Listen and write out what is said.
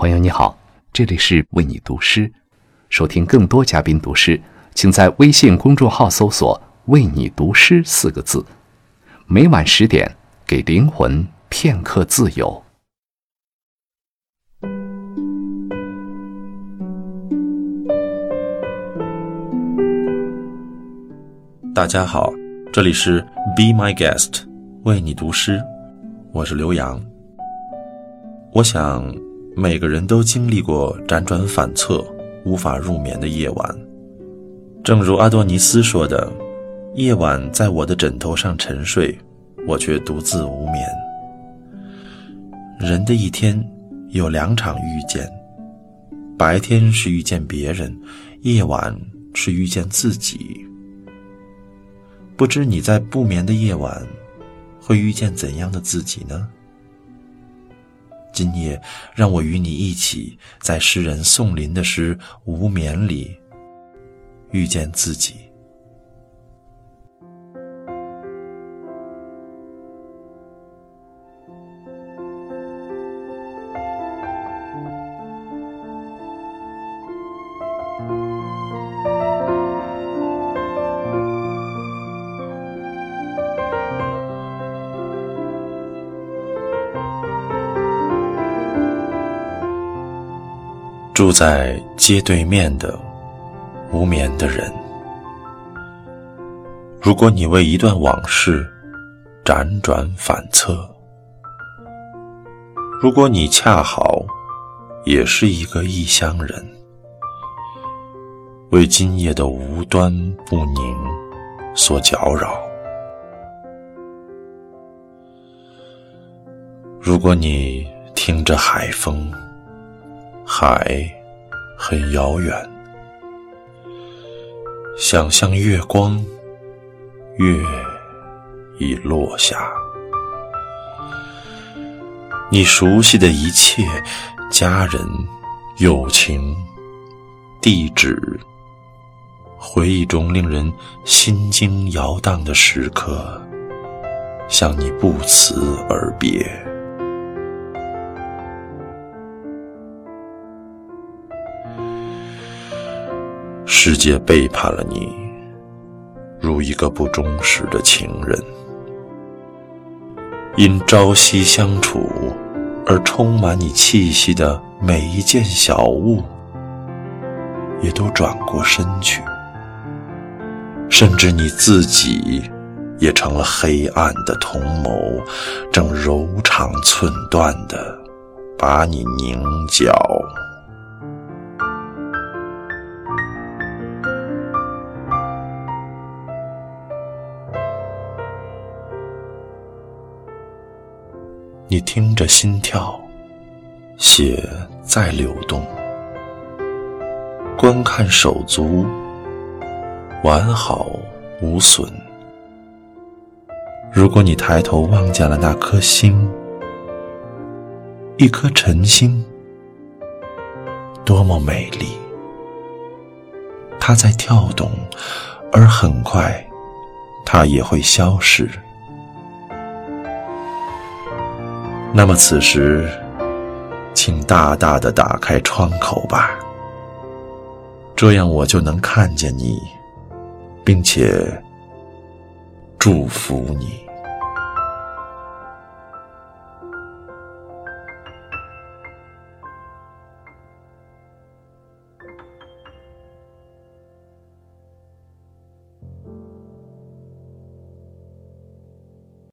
朋友你好，这里是为你读诗。收听更多嘉宾读诗，请在微信公众号搜索“为你读诗”四个字。每晚十点，给灵魂片刻自由。大家好，这里是 Be My Guest，为你读诗，我是刘洋。我想。每个人都经历过辗转反侧、无法入眠的夜晚。正如阿多尼斯说的：“夜晚在我的枕头上沉睡，我却独自无眠。”人的一天有两场遇见，白天是遇见别人，夜晚是遇见自己。不知你在不眠的夜晚，会遇见怎样的自己呢？今夜，让我与你一起，在诗人宋林的诗《无眠》里，遇见自己。住在街对面的无眠的人，如果你为一段往事辗转反侧，如果你恰好也是一个异乡人，为今夜的无端不宁所搅扰，如果你听着海风。海很遥远，想象月光，月已落下。你熟悉的一切，家人、友情、地址，回忆中令人心惊摇荡的时刻，向你不辞而别。世界背叛了你，如一个不忠实的情人。因朝夕相处而充满你气息的每一件小物，也都转过身去。甚至你自己，也成了黑暗的同谋，正柔肠寸断的把你凝角。你听着心跳，血在流动，观看手足完好无损。如果你抬头望见了那颗星，一颗晨星，多么美丽！它在跳动，而很快，它也会消失。那么此时，请大大的打开窗口吧，这样我就能看见你，并且祝福你。